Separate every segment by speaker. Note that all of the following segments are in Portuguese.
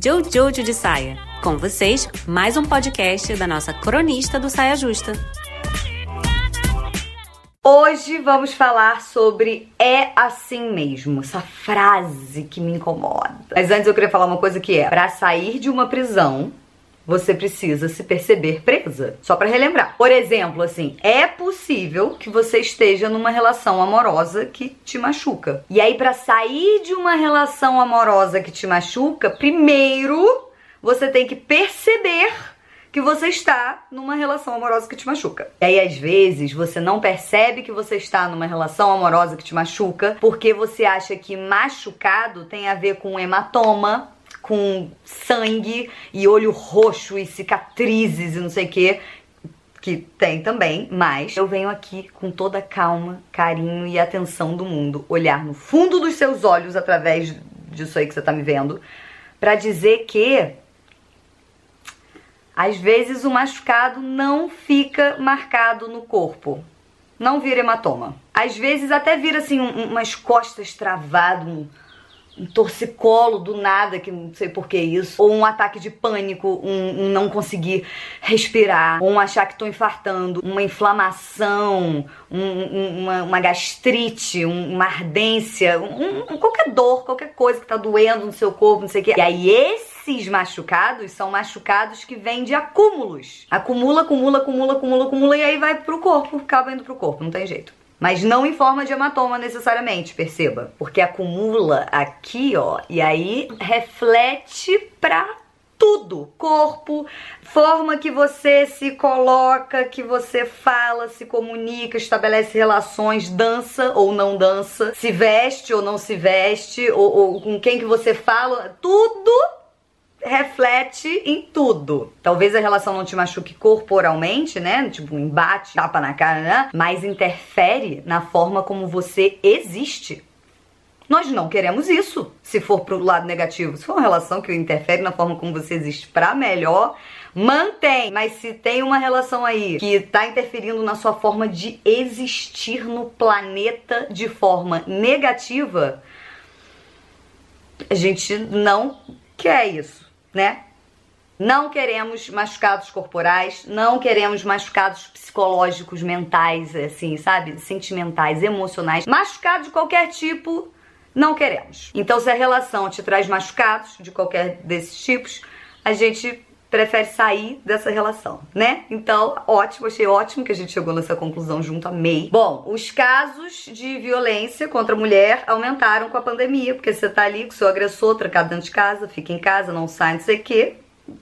Speaker 1: Jojo de Saia. Com vocês, mais um podcast da nossa cronista do Saia Justa.
Speaker 2: Hoje vamos falar sobre é assim mesmo, essa frase que me incomoda. Mas antes eu queria falar uma coisa que é, para sair de uma prisão, você precisa se perceber presa. Só para relembrar. Por exemplo, assim, é possível que você esteja numa relação amorosa que te machuca. E aí para sair de uma relação amorosa que te machuca, primeiro você tem que perceber que você está numa relação amorosa que te machuca. E aí, às vezes, você não percebe que você está numa relação amorosa que te machuca porque você acha que machucado tem a ver com hematoma, com sangue e olho roxo e cicatrizes e não sei o que. Que tem também, mas eu venho aqui com toda a calma, carinho e atenção do mundo, olhar no fundo dos seus olhos através disso aí que você tá me vendo, para dizer que às vezes o machucado não fica marcado no corpo. Não vira hematoma. Às vezes até vira assim um, umas costas travadas, um, um torcicolo do nada, que não sei por que isso, ou um ataque de pânico, um, um não conseguir respirar, ou um achar que estou infartando, uma inflamação, um, uma, uma, gastrite, uma ardência, qualquer dor, qualquer coisa que está doendo no seu corpo, não sei o que. E aí esses machucados são machucados que vêm de acúmulos. Acumula, acumula, acumula, acumula, acumula e aí vai pro corpo, acaba indo pro corpo, não tem jeito. Mas não em forma de hematoma necessariamente, perceba. Porque acumula aqui, ó, e aí reflete pra tudo, corpo, forma que você se coloca, que você fala, se comunica, estabelece relações, dança ou não dança, se veste ou não se veste, ou, ou com quem que você fala, tudo reflete em tudo. Talvez a relação não te machuque corporalmente, né? Tipo um embate, tapa na cara, né? Mas interfere na forma como você existe. Nós não queremos isso, se for pro lado negativo. Se for uma relação que interfere na forma como você existe para melhor, mantém. Mas se tem uma relação aí que tá interferindo na sua forma de existir no planeta de forma negativa, a gente não quer isso né? Não queremos machucados corporais, não queremos machucados psicológicos, mentais, assim, sabe? Sentimentais, emocionais. Machucado de qualquer tipo, não queremos. Então, se a relação te traz machucados de qualquer desses tipos, a gente prefere sair dessa relação, né? Então, ótimo, achei ótimo que a gente chegou nessa conclusão junto, amei. Bom, os casos de violência contra a mulher aumentaram com a pandemia, porque você tá ali com seu agressor trancado dentro de casa, fica em casa, não sai, não sei o quê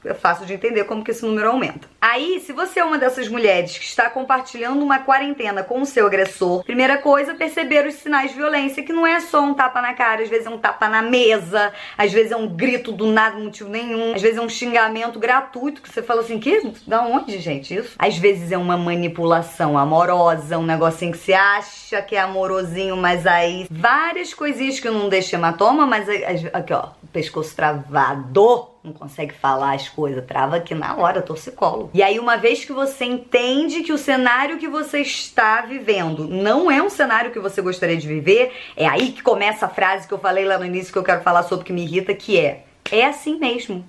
Speaker 2: é fácil de entender como que esse número aumenta. Aí, se você é uma dessas mulheres que está compartilhando uma quarentena com o seu agressor, primeira coisa, perceber os sinais de violência, que não é só um tapa na cara, às vezes é um tapa na mesa, às vezes é um grito do nada, motivo nenhum, às vezes é um xingamento gratuito que você fala assim, que? Da onde, gente, isso? Às vezes é uma manipulação amorosa, um negocinho que você acha que é amorosinho, mas aí várias coisinhas que não deixam hematoma, mas aqui ó, pescoço travado não consegue falar as coisas, trava aqui na hora, torcicolo. E aí, uma vez que você entende que o cenário que você está vivendo não é um cenário que você gostaria de viver, é aí que começa a frase que eu falei lá no início que eu quero falar sobre que me irrita, que é: é assim mesmo.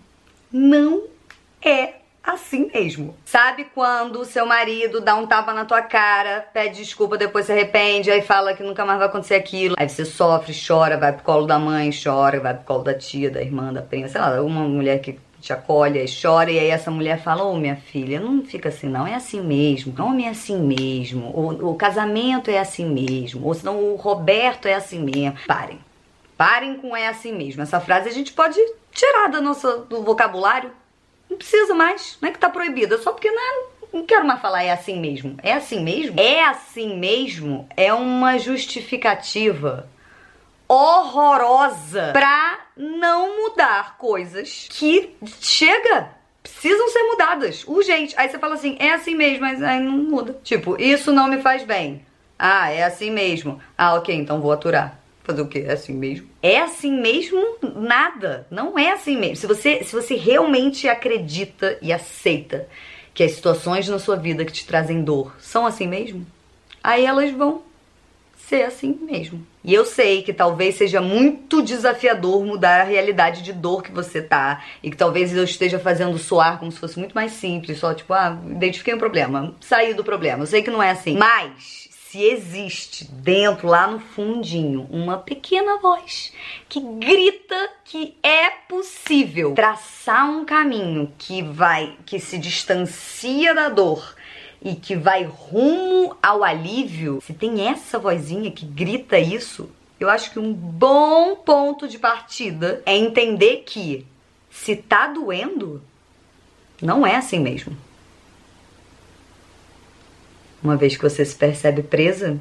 Speaker 2: Não é assim mesmo. Sabe quando seu marido dá um tapa na tua cara, pede desculpa, depois se arrepende, aí fala que nunca mais vai acontecer aquilo. Aí você sofre, chora, vai pro colo da mãe, chora, vai pro colo da tia, da irmã, da prima, sei lá, uma mulher que te acolhe e chora, e aí essa mulher fala: Ô oh, minha filha, não fica assim, não, é assim mesmo, homem é assim mesmo, o, o casamento é assim mesmo, ou senão o Roberto é assim mesmo. Parem. Parem com é assim mesmo. Essa frase a gente pode tirar do nosso do vocabulário não precisa mais, não é que tá proibida, só porque não, é, não quero mais falar é assim mesmo. É assim mesmo? É assim mesmo é uma justificativa horrorosa pra não mudar coisas que chega precisam ser mudadas, urgente. Aí você fala assim, é assim mesmo, mas aí não muda. Tipo, isso não me faz bem. Ah, é assim mesmo. Ah, ok, então vou aturar. Fazer o quê? É assim mesmo? É assim mesmo? Nada. Não é assim mesmo. Se você, se você realmente acredita e aceita que as situações na sua vida que te trazem dor são assim mesmo, aí elas vão ser assim mesmo. E eu sei que talvez seja muito desafiador mudar a realidade de dor que você tá. E que talvez eu esteja fazendo soar como se fosse muito mais simples. Só tipo, ah, identifiquei um problema. Saí do problema. Eu sei que não é assim. Mas se existe dentro, lá no fundinho, uma pequena voz que grita que é possível traçar um caminho que vai, que se distancia da dor e que vai rumo ao alívio, se tem essa vozinha que grita isso, eu acho que um bom ponto de partida é entender que se tá doendo, não é assim mesmo. Uma vez que você se percebe presa,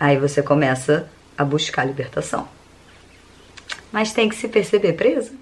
Speaker 2: aí você começa a buscar libertação. Mas tem que se perceber presa.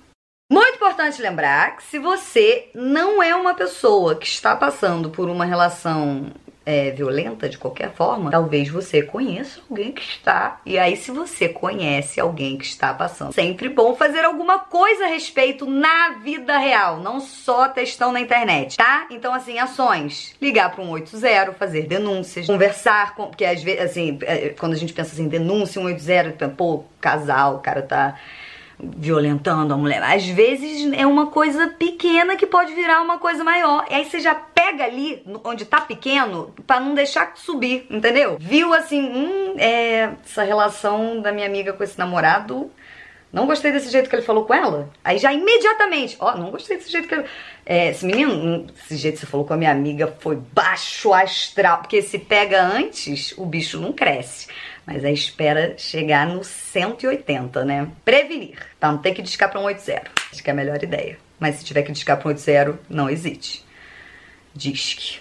Speaker 2: Muito importante lembrar que se você não é uma pessoa que está passando por uma relação é, violenta de qualquer forma, talvez você conheça alguém que está. E aí, se você conhece alguém que está passando, sempre bom fazer alguma coisa a respeito na vida real, não só textão na internet, tá? Então, assim, ações: ligar para um 80, fazer denúncias, conversar com. Porque às vezes, assim, é, quando a gente pensa assim, denúncia 180, pô, casal, o cara tá violentando a mulher. Às vezes é uma coisa pequena que pode virar uma coisa maior. E aí você já pega ali onde tá pequeno para não deixar subir, entendeu? Viu assim, hum, é, essa relação da minha amiga com esse namorado. Não gostei desse jeito que ele falou com ela. Aí já imediatamente, ó, oh, não gostei desse jeito que ele. É, esse menino, esse jeito que você falou com a minha amiga foi baixo astral. Porque se pega antes, o bicho não cresce. Mas aí espera chegar no 180, né? Prevenir, tá? Não tem que discar para um 80. Acho que é a melhor ideia. Mas se tiver que discar para um 80, não hesite. Disque.